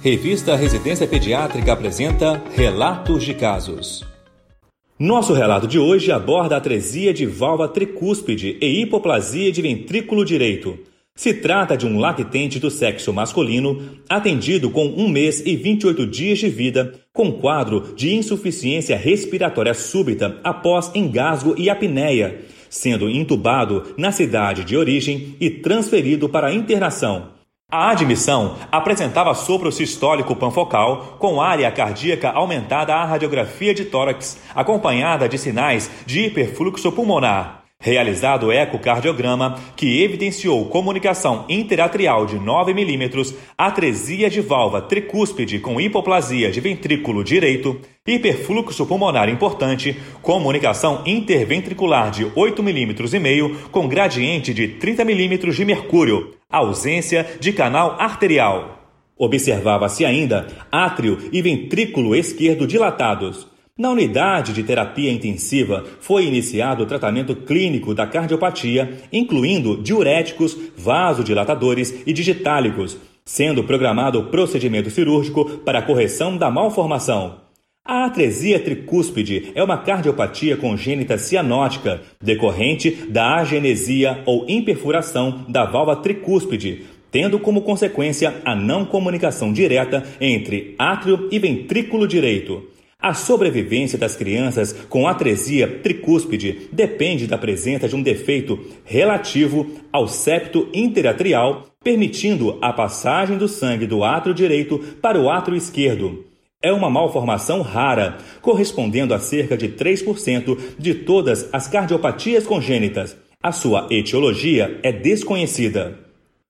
Revista Residência Pediátrica apresenta Relatos de Casos. Nosso relato de hoje aborda a atresia de válvula tricúspide e hipoplasia de ventrículo direito. Se trata de um lactente do sexo masculino, atendido com um mês e 28 dias de vida, com quadro de insuficiência respiratória súbita após engasgo e apneia, sendo intubado na cidade de origem e transferido para internação. A admissão apresentava sopro sistólico panfocal com área cardíaca aumentada à radiografia de tórax, acompanhada de sinais de hiperfluxo pulmonar. Realizado ecocardiograma, que evidenciou comunicação interatrial de 9 milímetros, atresia de válvula tricúspide com hipoplasia de ventrículo direito, hiperfluxo pulmonar importante, comunicação interventricular de 8 milímetros e meio com gradiente de 30 milímetros de mercúrio, ausência de canal arterial. Observava-se ainda átrio e ventrículo esquerdo dilatados. Na unidade de terapia intensiva foi iniciado o tratamento clínico da cardiopatia, incluindo diuréticos, vasodilatadores e digitálicos, sendo programado o procedimento cirúrgico para correção da malformação. A atresia tricúspide é uma cardiopatia congênita cianótica decorrente da agenesia ou imperfuração da válvula tricúspide, tendo como consequência a não comunicação direta entre átrio e ventrículo direito. A sobrevivência das crianças com atresia tricúspide depende da presença de um defeito relativo ao septo interatrial, permitindo a passagem do sangue do átrio direito para o átrio esquerdo. É uma malformação rara, correspondendo a cerca de 3% de todas as cardiopatias congênitas. A sua etiologia é desconhecida.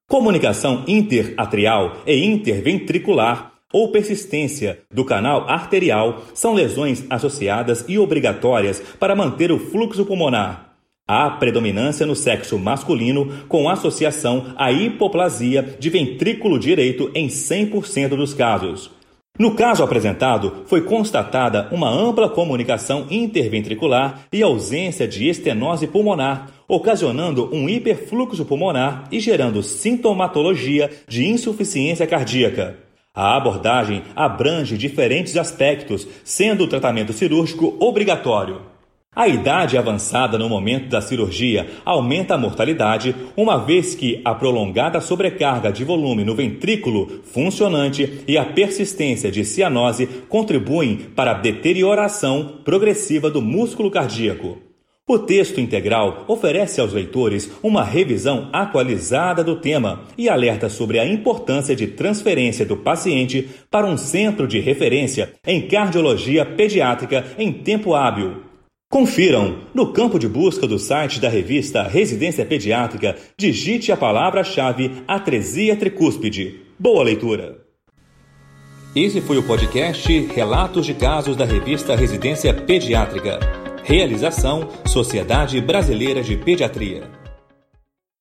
Comunicação interatrial e interventricular ou persistência do canal arterial são lesões associadas e obrigatórias para manter o fluxo pulmonar. Há predominância no sexo masculino, com associação à hipoplasia de ventrículo direito em 100% dos casos. No caso apresentado, foi constatada uma ampla comunicação interventricular e ausência de estenose pulmonar, ocasionando um hiperfluxo pulmonar e gerando sintomatologia de insuficiência cardíaca. A abordagem abrange diferentes aspectos, sendo o tratamento cirúrgico obrigatório. A idade avançada no momento da cirurgia aumenta a mortalidade, uma vez que a prolongada sobrecarga de volume no ventrículo funcionante e a persistência de cianose contribuem para a deterioração progressiva do músculo cardíaco. O texto integral oferece aos leitores uma revisão atualizada do tema e alerta sobre a importância de transferência do paciente para um centro de referência em cardiologia pediátrica em tempo hábil. Confiram! No campo de busca do site da revista Residência Pediátrica, digite a palavra-chave atresia tricúspide. Boa leitura! Esse foi o podcast Relatos de Casos da revista Residência Pediátrica. Realização Sociedade Brasileira de Pediatria.